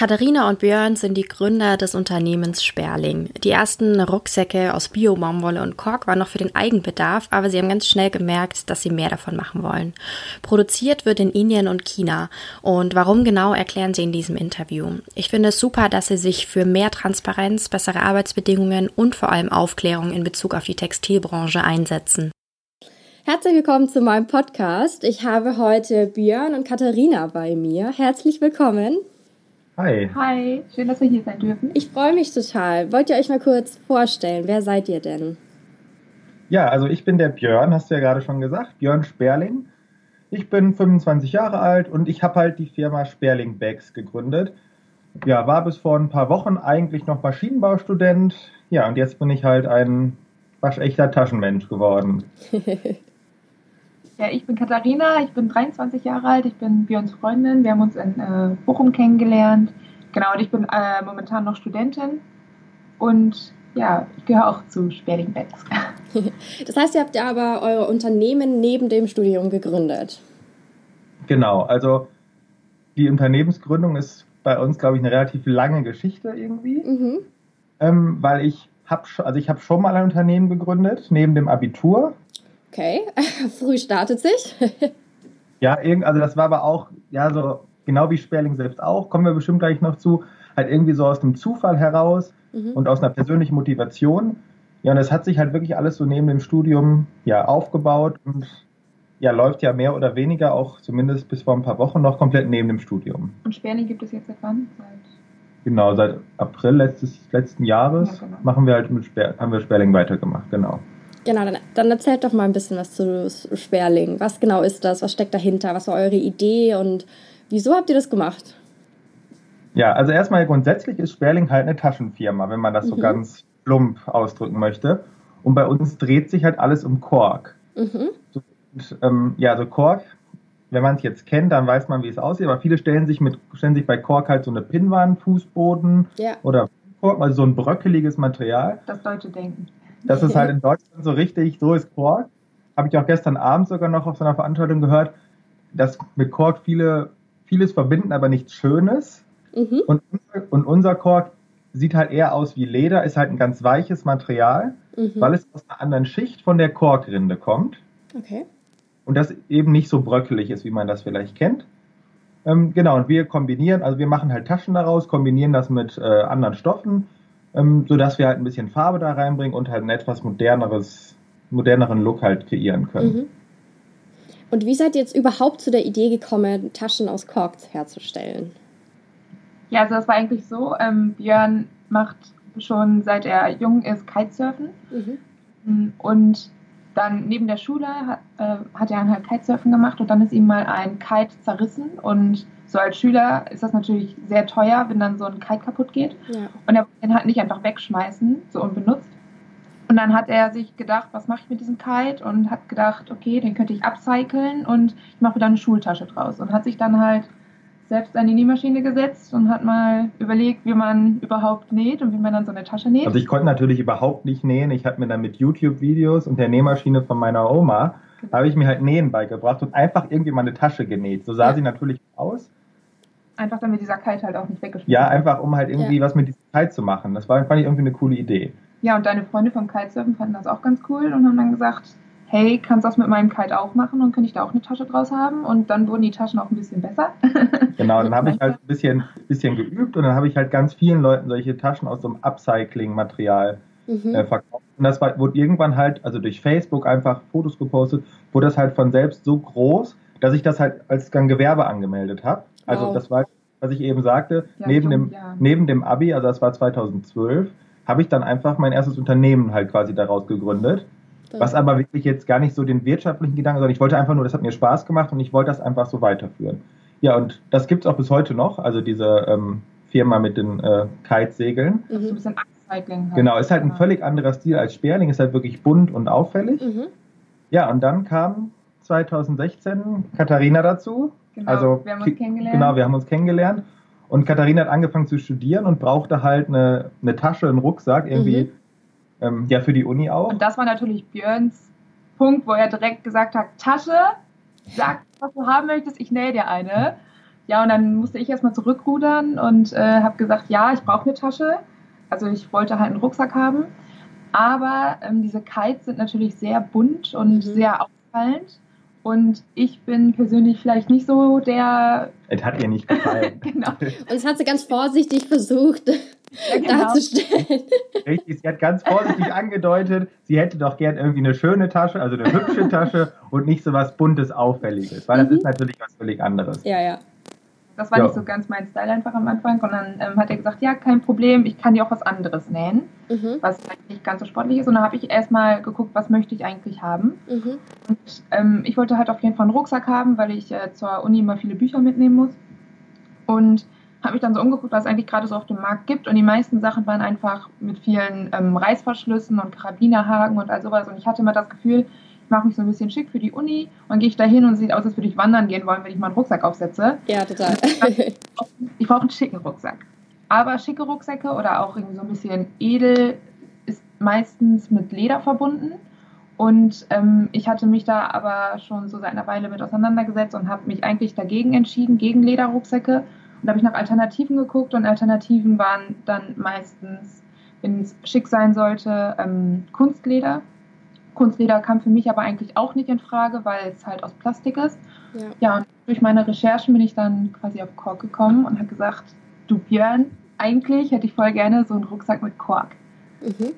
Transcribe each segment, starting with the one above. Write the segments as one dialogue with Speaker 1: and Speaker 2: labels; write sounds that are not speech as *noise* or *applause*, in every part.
Speaker 1: Katharina und Björn sind die Gründer des Unternehmens Sperling. Die ersten Rucksäcke aus Bio-Baumwolle und Kork waren noch für den Eigenbedarf, aber sie haben ganz schnell gemerkt, dass sie mehr davon machen wollen. Produziert wird in Indien und China. Und warum genau erklären sie in diesem Interview. Ich finde es super, dass sie sich für mehr Transparenz, bessere Arbeitsbedingungen und vor allem Aufklärung in Bezug auf die Textilbranche einsetzen. Herzlich willkommen zu meinem Podcast. Ich habe heute Björn und Katharina bei mir. Herzlich willkommen.
Speaker 2: Hi.
Speaker 3: Hi, schön, dass wir hier sein dürfen.
Speaker 1: Ich freue mich total. Wollt ihr euch mal kurz vorstellen? Wer seid ihr denn?
Speaker 2: Ja, also ich bin der Björn, hast du ja gerade schon gesagt, Björn Sperling. Ich bin 25 Jahre alt und ich habe halt die Firma Sperling Bags gegründet. Ja, war bis vor ein paar Wochen eigentlich noch Maschinenbaustudent. Ja, und jetzt bin ich halt ein waschechter Taschenmensch geworden. *laughs*
Speaker 3: Ja, ich bin Katharina, ich bin 23 Jahre alt, ich bin Björns Freundin. Wir haben uns in äh, Bochum kennengelernt. Genau, und ich bin äh, momentan noch Studentin. Und ja, ich gehöre auch zu Sperling Bags. *laughs*
Speaker 1: Das heißt, ihr habt ja aber eure Unternehmen neben dem Studium gegründet.
Speaker 2: Genau, also die Unternehmensgründung ist bei uns, glaube ich, eine relativ lange Geschichte irgendwie. Mhm. Ähm, weil ich habe also ich habe schon mal ein Unternehmen gegründet, neben dem Abitur.
Speaker 1: Okay, *laughs* früh startet sich. *laughs*
Speaker 2: ja, also das war aber auch, ja, so genau wie Sperling selbst auch, kommen wir bestimmt gleich noch zu, halt irgendwie so aus dem Zufall heraus mhm. und aus einer persönlichen Motivation. Ja, und es hat sich halt wirklich alles so neben dem Studium ja aufgebaut und ja, läuft ja mehr oder weniger auch zumindest bis vor ein paar Wochen noch komplett neben dem Studium.
Speaker 3: Und Sperling gibt es jetzt seit wann? Seit
Speaker 2: genau, seit April letztes, letzten Jahres ja, genau. machen wir halt mit Sper haben wir Sperling weitergemacht, genau.
Speaker 1: Genau, dann, dann erzählt doch mal ein bisschen was zu Sperling. Was genau ist das? Was steckt dahinter? Was war eure Idee und wieso habt ihr das gemacht?
Speaker 2: Ja, also erstmal grundsätzlich ist Sperling halt eine Taschenfirma, wenn man das mhm. so ganz plump ausdrücken möchte. Und bei uns dreht sich halt alles um Kork. Mhm. Und, ähm, ja, so Kork, wenn man es jetzt kennt, dann weiß man, wie es aussieht. Aber viele stellen sich, mit, stellen sich bei Kork halt so eine Pinnwand, Fußboden ja. oder Kork, also so ein bröckeliges Material.
Speaker 3: Das deutsche Denken.
Speaker 2: Das ist *laughs* halt in Deutschland so richtig, so ist Kork. Habe ich auch gestern Abend sogar noch auf so einer Veranstaltung gehört, dass mit Kork viele, vieles verbinden, aber nichts Schönes. Mhm. Und, und unser Kork sieht halt eher aus wie Leder, ist halt ein ganz weiches Material, mhm. weil es aus einer anderen Schicht von der Korkrinde kommt.
Speaker 1: Okay.
Speaker 2: Und das eben nicht so bröckelig ist, wie man das vielleicht kennt. Ähm, genau, und wir kombinieren, also wir machen halt Taschen daraus, kombinieren das mit äh, anderen Stoffen ähm, sodass wir halt ein bisschen Farbe da reinbringen und halt ein etwas moderneres, moderneren Look halt kreieren können. Mhm.
Speaker 1: Und wie seid ihr jetzt überhaupt zu der Idee gekommen, Taschen aus Kork herzustellen?
Speaker 3: Ja, also das war eigentlich so, ähm, Björn macht schon seit er jung ist Kitesurfen mhm. und dann neben der Schule hat, äh, hat er halt Kitesurfen gemacht und dann ist ihm mal ein Kite zerrissen und so als Schüler ist das natürlich sehr teuer, wenn dann so ein Kite kaputt geht. Ja. Und er kann halt nicht einfach wegschmeißen, so unbenutzt. Und dann hat er sich gedacht, was mache ich mit diesem Kite? Und hat gedacht, okay, den könnte ich upcyclen und ich mache wieder eine Schultasche draus. Und hat sich dann halt selbst an die Nähmaschine gesetzt und hat mal überlegt, wie man überhaupt näht und wie man dann so eine Tasche näht.
Speaker 2: Also ich konnte natürlich überhaupt nicht nähen. Ich habe mir dann mit YouTube-Videos und der Nähmaschine von meiner Oma, genau. habe ich mir halt Nähen beigebracht und einfach irgendwie mal eine Tasche genäht. So sah ja. sie natürlich aus.
Speaker 3: Einfach damit dieser Kite halt auch nicht weggeschmissen
Speaker 2: Ja, einfach um halt irgendwie ja. was mit diesem Kite zu machen. Das war, fand ich irgendwie eine coole Idee.
Speaker 3: Ja, und deine Freunde vom Kitesurfen fanden das auch ganz cool und haben dann gesagt, hey, kannst du das mit meinem Kite auch machen und kann ich da auch eine Tasche draus haben? Und dann wurden die Taschen auch ein bisschen besser. *laughs*
Speaker 2: Genau, dann habe ich halt ein bisschen, bisschen geübt und dann habe ich halt ganz vielen Leuten solche Taschen aus so einem Upcycling-Material mhm. äh, verkauft. Und das war, wurde irgendwann halt, also durch Facebook einfach Fotos gepostet, wurde das halt von selbst so groß, dass ich das halt als Gewerbe angemeldet habe. Also wow. das war, was ich eben sagte, ja, neben, dem, neben dem Abi, also das war 2012, habe ich dann einfach mein erstes Unternehmen halt quasi daraus gegründet. Was aber wirklich jetzt gar nicht so den wirtschaftlichen Gedanken, sondern ich wollte einfach nur, das hat mir Spaß gemacht und ich wollte das einfach so weiterführen. Ja, und das gibt es auch bis heute noch, also diese ähm, Firma mit den äh, Kitesegeln.
Speaker 3: Mhm. So ein bisschen Upcycling.
Speaker 2: Halt. Genau, ist halt ein völlig anderer Stil als Sperling, ist halt wirklich bunt und auffällig. Mhm. Ja, und dann kam 2016 Katharina dazu.
Speaker 3: Genau, also, wir haben uns kennengelernt.
Speaker 2: Genau, wir haben uns kennengelernt. Und Katharina hat angefangen zu studieren und brauchte halt eine, eine Tasche, einen Rucksack, irgendwie, mhm. Ähm, ja, für die Uni auch.
Speaker 3: Und das war natürlich Björns Punkt, wo er direkt gesagt hat, Tasche, sag, was du haben möchtest, ich nähe dir eine. Ja, und dann musste ich erstmal zurückrudern und äh, habe gesagt, ja, ich brauche eine Tasche. Also ich wollte halt einen Rucksack haben. Aber ähm, diese Kites sind natürlich sehr bunt und mhm. sehr auffallend. Und ich bin persönlich vielleicht nicht so der.
Speaker 2: Es hat ihr nicht gefallen. *laughs*
Speaker 1: genau. Und das hat sie ganz vorsichtig versucht ja, *laughs* genau. darzustellen.
Speaker 2: Richtig, sie hat ganz vorsichtig angedeutet, sie hätte doch gern irgendwie eine schöne Tasche, also eine hübsche Tasche und nicht so was Buntes, Auffälliges. Weil mhm. das ist natürlich was völlig anderes.
Speaker 1: Ja, ja.
Speaker 3: Das war ja. nicht so ganz mein Style einfach am Anfang. Und dann ähm, hat er gesagt, ja, kein Problem, ich kann dir auch was anderes nähen, mhm. was vielleicht nicht ganz so sportlich ist. Und dann habe ich erstmal geguckt, was möchte ich eigentlich haben. Mhm. Und ähm, ich wollte halt auf jeden Fall einen Rucksack haben, weil ich äh, zur Uni immer viele Bücher mitnehmen muss. Und habe mich dann so umgeguckt, was es eigentlich gerade so auf dem Markt gibt. Und die meisten Sachen waren einfach mit vielen ähm, Reißverschlüssen und Karabinerhaken und all sowas. Und ich hatte immer das Gefühl, mache mich so ein bisschen schick für die Uni und gehe ich da hin und sieht aus, als würde ich wandern gehen wollen, wenn ich mal einen Rucksack aufsetze.
Speaker 1: Ja, total.
Speaker 3: ich brauche einen schicken Rucksack. Aber schicke Rucksäcke oder auch irgendwie so ein bisschen edel ist meistens mit Leder verbunden. Und ähm, ich hatte mich da aber schon so seit einer Weile mit auseinandergesetzt und habe mich eigentlich dagegen entschieden, gegen Lederrucksäcke. Und da habe ich nach Alternativen geguckt und Alternativen waren dann meistens, wenn es schick sein sollte, ähm, Kunstleder. Kunstleder kam für mich aber eigentlich auch nicht in Frage, weil es halt aus Plastik ist. Ja. ja, und durch meine Recherchen bin ich dann quasi auf Kork gekommen und habe gesagt, du Björn, eigentlich hätte ich voll gerne so einen Rucksack mit Kork. Mhm.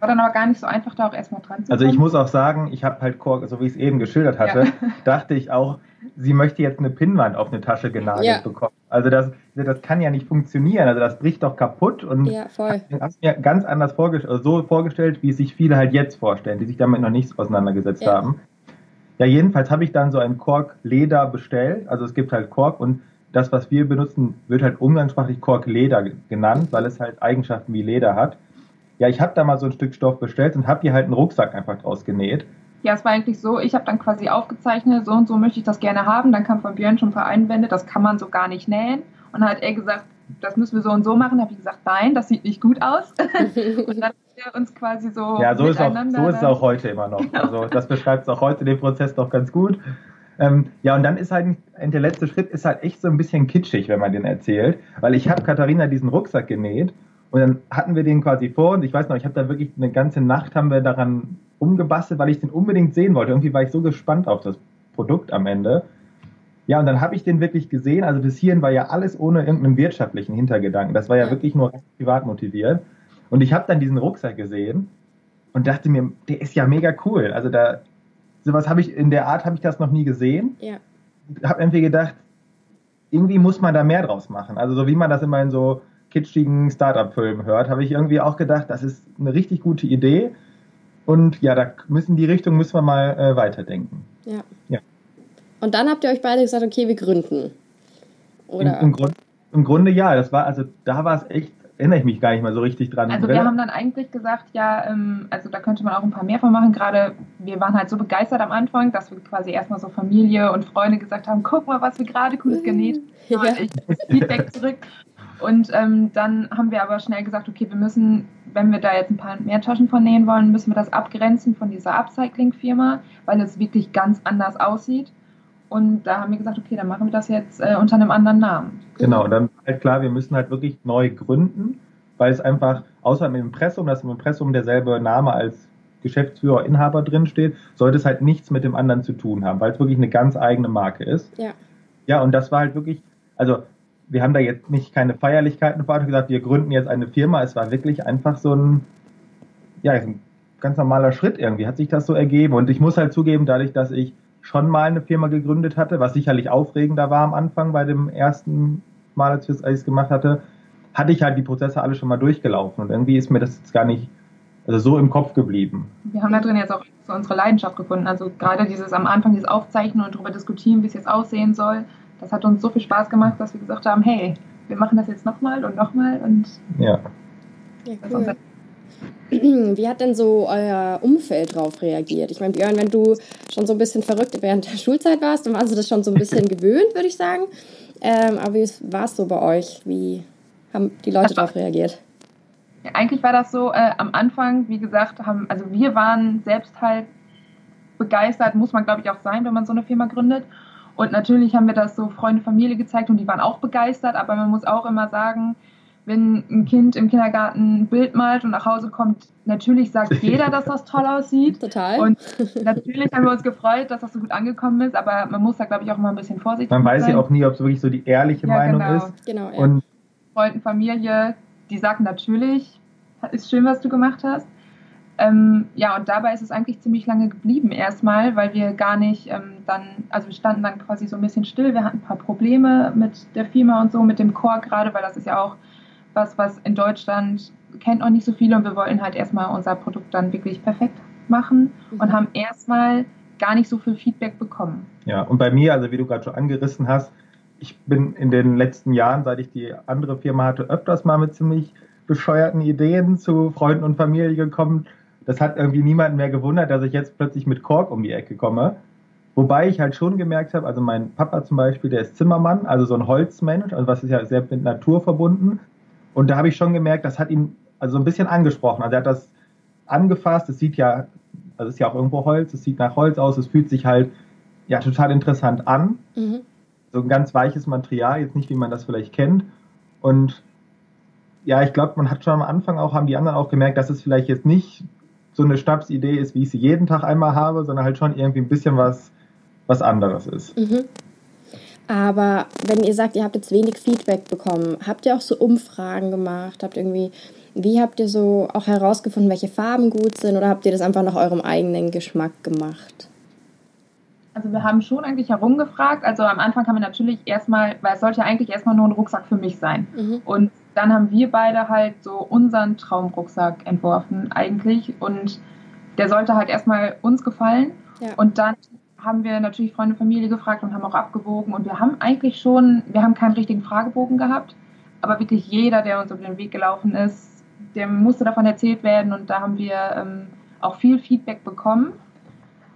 Speaker 3: War dann aber gar nicht so einfach, da auch erstmal dran zu
Speaker 2: kommen. Also ich muss auch sagen, ich habe halt Kork, so wie ich es eben geschildert hatte, ja. dachte ich auch, sie möchte jetzt eine Pinnwand auf eine Tasche genagelt ja. bekommen. Also das, das kann ja nicht funktionieren. Also das bricht doch kaputt und
Speaker 1: ja, voll.
Speaker 2: hast mir ganz anders vorgestellt, also so vorgestellt, wie es sich viele halt jetzt vorstellen, die sich damit noch nicht auseinandergesetzt ja. haben. Ja, jedenfalls habe ich dann so ein Kork-Leder bestellt. Also es gibt halt Kork und das, was wir benutzen, wird halt umgangssprachlich Kork-Leder genannt, weil es halt Eigenschaften wie Leder hat. Ja, ich habe da mal so ein Stück Stoff bestellt und habe hier halt einen Rucksack einfach draus genäht.
Speaker 3: Ja, es war eigentlich so, ich habe dann quasi aufgezeichnet, so und so möchte ich das gerne haben. Dann kam von Björn schon ein paar Einwände, das kann man so gar nicht nähen. Und dann hat er gesagt, das müssen wir so und so machen. Da habe ich gesagt, nein, das sieht nicht gut aus. *laughs* und dann hat er uns quasi so.
Speaker 2: Ja, so, ist, auch, so ist es auch heute immer noch. Genau. Also das beschreibt auch heute den Prozess doch ganz gut. Ähm, ja, und dann ist halt der letzte Schritt ist halt echt so ein bisschen kitschig, wenn man den erzählt. Weil ich habe Katharina diesen Rucksack genäht und dann hatten wir den quasi vor und ich weiß noch, ich habe da wirklich eine ganze Nacht haben wir daran umgebastelt, weil ich den unbedingt sehen wollte. Irgendwie war ich so gespannt auf das Produkt am Ende. Ja, und dann habe ich den wirklich gesehen. Also bis hierhin war ja alles ohne irgendeinen wirtschaftlichen Hintergedanken. Das war ja wirklich nur privat motiviert. Und ich habe dann diesen Rucksack gesehen und dachte mir, der ist ja mega cool. Also da, sowas habe ich, in der Art habe ich das noch nie gesehen. Ja. Habe irgendwie gedacht, irgendwie muss man da mehr draus machen. Also so wie man das immer in so kitschigen Startup-Filmen hört, habe ich irgendwie auch gedacht, das ist eine richtig gute Idee. Und ja, da müssen die Richtung müssen wir mal äh, weiterdenken.
Speaker 1: Ja. ja. Und dann habt ihr euch beide gesagt, okay, wir gründen.
Speaker 2: Oder? Im, im, Grund, Im, Grunde ja. Das war, also da war es echt, erinnere ich mich gar nicht mal so richtig dran.
Speaker 3: Also wir haben dann eigentlich gesagt, ja, ähm, also da könnte man auch ein paar mehr von machen. Gerade wir waren halt so begeistert am Anfang, dass wir quasi erstmal so Familie und Freunde gesagt haben, guck mal, was wir gerade cooles genäht haben. Ja. Ich Feedback zurück. Und ähm, dann haben wir aber schnell gesagt, okay, wir müssen, wenn wir da jetzt ein paar mehr Taschen von nähen wollen, müssen wir das abgrenzen von dieser Upcycling-Firma, weil es wirklich ganz anders aussieht. Und da haben wir gesagt, okay, dann machen wir das jetzt äh, unter einem anderen Namen.
Speaker 2: Genau, und dann halt klar, wir müssen halt wirklich neu gründen, weil es einfach, außer im Impressum, dass im Impressum derselbe Name als Geschäftsführer, Inhaber drin steht, sollte es halt nichts mit dem anderen zu tun haben, weil es wirklich eine ganz eigene Marke ist.
Speaker 1: Ja.
Speaker 2: Ja, und das war halt wirklich, also wir haben da jetzt nicht keine Feierlichkeiten vor, gesagt, wir gründen jetzt eine Firma. Es war wirklich einfach so ein, ja, ein ganz normaler Schritt irgendwie, hat sich das so ergeben. Und ich muss halt zugeben, dadurch, dass ich schon mal eine Firma gegründet hatte, was sicherlich aufregender war am Anfang bei dem ersten Mal, als ich es gemacht hatte, hatte ich halt die Prozesse alle schon mal durchgelaufen. Und irgendwie ist mir das jetzt gar nicht also so im Kopf geblieben.
Speaker 3: Wir haben da drin jetzt auch unsere Leidenschaft gefunden. Also gerade dieses am Anfang, dieses Aufzeichnen und darüber diskutieren, wie es jetzt aussehen soll, das hat uns so viel Spaß gemacht, dass wir gesagt haben, hey, wir machen das jetzt nochmal und nochmal und
Speaker 2: ja.
Speaker 1: ja cool. *clears throat* Wie hat denn so euer Umfeld darauf reagiert? Ich meine, Björn, wenn du schon so ein bisschen verrückt während der Schulzeit warst, dann warst du das schon so ein bisschen *laughs* gewöhnt, würde ich sagen. Ähm, aber wie war es so bei euch? Wie haben die Leute darauf reagiert?
Speaker 3: Ja, eigentlich war das so, äh, am Anfang, wie gesagt, haben, also wir waren selbst halt begeistert, muss man glaube ich auch sein, wenn man so eine Firma gründet. Und natürlich haben wir das so Freunde, Familie gezeigt und die waren auch begeistert, aber man muss auch immer sagen, wenn ein Kind im Kindergarten ein Bild malt und nach Hause kommt, natürlich sagt *laughs* jeder, dass das toll aussieht.
Speaker 1: Total.
Speaker 3: Und *laughs* natürlich haben wir uns gefreut, dass das so gut angekommen ist, aber man muss da, glaube ich, auch mal ein bisschen vorsichtig sein.
Speaker 2: Man weiß ja auch nie, ob es wirklich so die ehrliche ja, Meinung
Speaker 3: genau.
Speaker 2: ist.
Speaker 1: Genau, ja.
Speaker 2: Und
Speaker 3: Freunden, Familie, die sagen natürlich, ist schön, was du gemacht hast. Ähm, ja, und dabei ist es eigentlich ziemlich lange geblieben erstmal, weil wir gar nicht ähm, dann, also wir standen dann quasi so ein bisschen still. Wir hatten ein paar Probleme mit der Firma und so, mit dem Chor gerade, weil das ist ja auch was, was in Deutschland kennt auch nicht so viele und wir wollten halt erstmal unser Produkt dann wirklich perfekt machen mhm. und haben erstmal gar nicht so viel Feedback bekommen.
Speaker 2: Ja, und bei mir, also wie du gerade schon angerissen hast, ich bin in den letzten Jahren, seit ich die andere Firma hatte, öfters mal mit ziemlich bescheuerten Ideen zu Freunden und Familie gekommen das hat irgendwie niemanden mehr gewundert, dass ich jetzt plötzlich mit Kork um die Ecke komme. Wobei ich halt schon gemerkt habe, also mein Papa zum Beispiel, der ist Zimmermann, also so ein Holzmensch, also was ist ja sehr mit Natur verbunden. Und da habe ich schon gemerkt, das hat ihn also so ein bisschen angesprochen. Also er hat das angefasst, es sieht ja, also es ist ja auch irgendwo Holz, es sieht nach Holz aus, es fühlt sich halt ja total interessant an. Mhm. So ein ganz weiches Material, jetzt nicht wie man das vielleicht kennt. Und ja, ich glaube, man hat schon am Anfang auch, haben die anderen auch gemerkt, dass es vielleicht jetzt nicht so eine Schnapsidee ist, wie ich sie jeden Tag einmal habe, sondern halt schon irgendwie ein bisschen was, was anderes ist.
Speaker 1: Mhm. Aber wenn ihr sagt, ihr habt jetzt wenig Feedback bekommen, habt ihr auch so Umfragen gemacht? Habt irgendwie, wie habt ihr so auch herausgefunden, welche Farben gut sind oder habt ihr das einfach nach eurem eigenen Geschmack gemacht?
Speaker 3: Also wir haben schon eigentlich herumgefragt. Also am Anfang haben wir natürlich erstmal, weil es sollte ja eigentlich erstmal nur ein Rucksack für mich sein. Mhm. Und dann haben wir beide halt so unseren Traumrucksack entworfen eigentlich und der sollte halt erstmal uns gefallen ja. und dann haben wir natürlich Freunde, Familie gefragt und haben auch abgewogen und wir haben eigentlich schon, wir haben keinen richtigen Fragebogen gehabt, aber wirklich jeder, der uns über den Weg gelaufen ist, dem musste davon erzählt werden und da haben wir ähm, auch viel Feedback bekommen.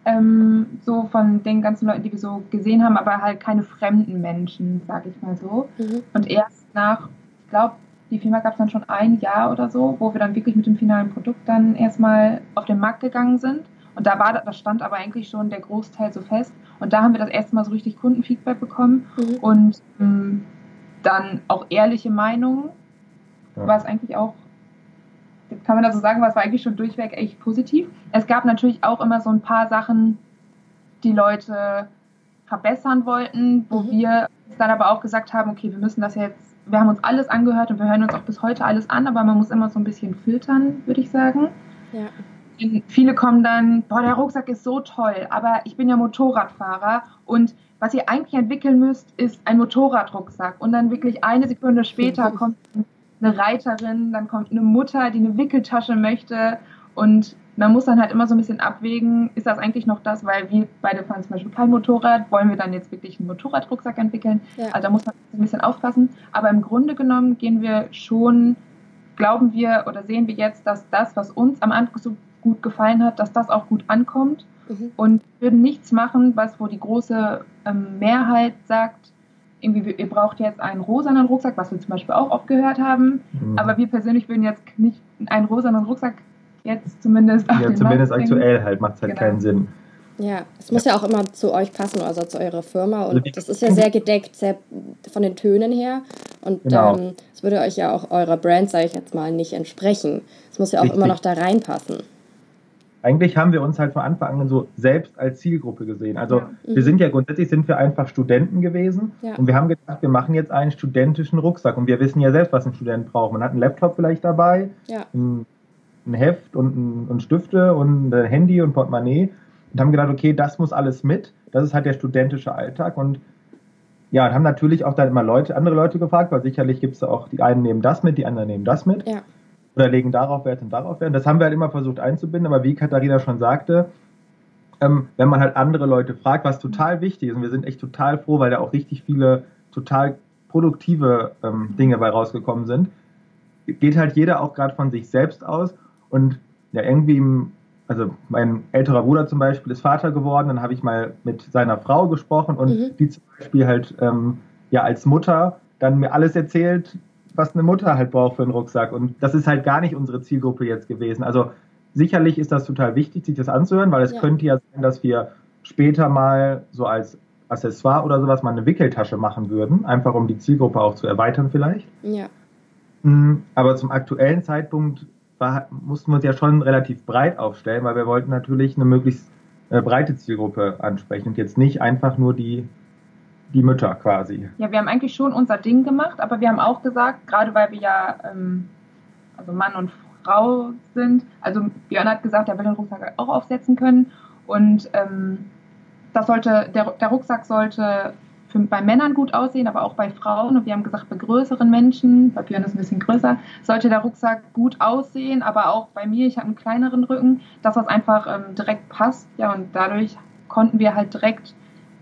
Speaker 3: Ähm, so von den ganzen Leuten, die wir so gesehen haben, aber halt keine fremden Menschen, sag ich mal so. Mhm. Und erst nach, ich glaube, die Firma gab es dann schon ein Jahr oder so, wo wir dann wirklich mit dem finalen Produkt dann erstmal auf den Markt gegangen sind. Und da war, da stand aber eigentlich schon der Großteil so fest. Und da haben wir das erste Mal so richtig Kundenfeedback bekommen mhm. und ähm, dann auch ehrliche Meinungen. Ja. War es eigentlich auch, kann man das so sagen, war es war eigentlich schon durchweg echt positiv. Es gab natürlich auch immer so ein paar Sachen, die Leute verbessern wollten, wo mhm. wir dann aber auch gesagt haben, okay, wir müssen das jetzt wir haben uns alles angehört und wir hören uns auch bis heute alles an, aber man muss immer so ein bisschen filtern, würde ich sagen. Ja. Viele kommen dann, boah, der Rucksack ist so toll, aber ich bin ja Motorradfahrer und was ihr eigentlich entwickeln müsst, ist ein Motorradrucksack. Und dann wirklich eine Sekunde später kommt eine Reiterin, dann kommt eine Mutter, die eine Wickeltasche möchte und man muss dann halt immer so ein bisschen abwägen, ist das eigentlich noch das, weil wir beide fahren zum Beispiel kein Motorrad, wollen wir dann jetzt wirklich einen Motorradrucksack entwickeln? Ja. Also da muss man ein bisschen aufpassen. Aber im Grunde genommen gehen wir schon, glauben wir oder sehen wir jetzt, dass das, was uns am Anfang so gut gefallen hat, dass das auch gut ankommt mhm. und würden nichts machen, was wo die große ähm, Mehrheit sagt, irgendwie, ihr braucht jetzt einen rosanen Rucksack, was wir zum Beispiel auch oft gehört haben. Mhm. Aber wir persönlich würden jetzt nicht einen rosanen Rucksack jetzt zumindest.
Speaker 2: Ja, zumindest aktuell halt macht es halt genau. keinen Sinn.
Speaker 1: Ja, es muss ja. ja. auch immer zu euch passen, also zu eurer Firma. Und also das ist ja sehr gedeckt, sehr von den Tönen her. Und genau. ähm, es würde euch ja auch eurer Brand, sage ich jetzt mal, nicht entsprechen. Es muss ja auch Richtig. immer noch da reinpassen.
Speaker 2: Eigentlich haben wir uns halt von Anfang an so selbst als Zielgruppe gesehen. Also ja. wir mhm. sind ja grundsätzlich sind wir einfach Studenten gewesen ja. und wir haben gedacht, wir machen jetzt einen studentischen Rucksack und wir wissen ja selbst, was ein Student braucht. Man hat einen Laptop vielleicht dabei, ja. ein ein Heft und, ein, und Stifte und ein Handy und Portemonnaie und haben gedacht, okay, das muss alles mit. Das ist halt der studentische Alltag und ja, und haben natürlich auch dann immer Leute, andere Leute gefragt, weil sicherlich gibt es auch, die einen nehmen das mit, die anderen nehmen das mit. Ja. Oder legen darauf Wert und darauf Wert. Und das haben wir halt immer versucht einzubinden, aber wie Katharina schon sagte, ähm, wenn man halt andere Leute fragt, was total wichtig ist, und wir sind echt total froh, weil da auch richtig viele total produktive ähm, Dinge bei rausgekommen sind, geht halt jeder auch gerade von sich selbst aus und ja, irgendwie im also mein älterer Bruder zum Beispiel ist Vater geworden, dann habe ich mal mit seiner Frau gesprochen und mhm. die zum Beispiel halt ähm, ja als Mutter dann mir alles erzählt, was eine Mutter halt braucht für einen Rucksack. Und das ist halt gar nicht unsere Zielgruppe jetzt gewesen. Also sicherlich ist das total wichtig, sich das anzuhören, weil es ja. könnte ja sein, dass wir später mal so als Accessoire oder sowas mal eine Wickeltasche machen würden, einfach um die Zielgruppe auch zu erweitern vielleicht. Ja. Mm, aber zum aktuellen Zeitpunkt war, mussten wir uns ja schon relativ breit aufstellen, weil wir wollten natürlich eine möglichst äh, breite Zielgruppe ansprechen und jetzt nicht einfach nur die, die Mütter quasi.
Speaker 3: Ja, wir haben eigentlich schon unser Ding gemacht, aber wir haben auch gesagt, gerade weil wir ja ähm, also Mann und Frau sind, also Björn hat gesagt, er will den Rucksack auch aufsetzen können und ähm, das sollte, der, der Rucksack sollte für, bei Männern gut aussehen, aber auch bei Frauen. Und wir haben gesagt, bei größeren Menschen, bei Björn ist ein bisschen größer, sollte der Rucksack gut aussehen, aber auch bei mir, ich habe einen kleineren Rücken, dass das einfach ähm, direkt passt. Ja, und dadurch konnten wir halt direkt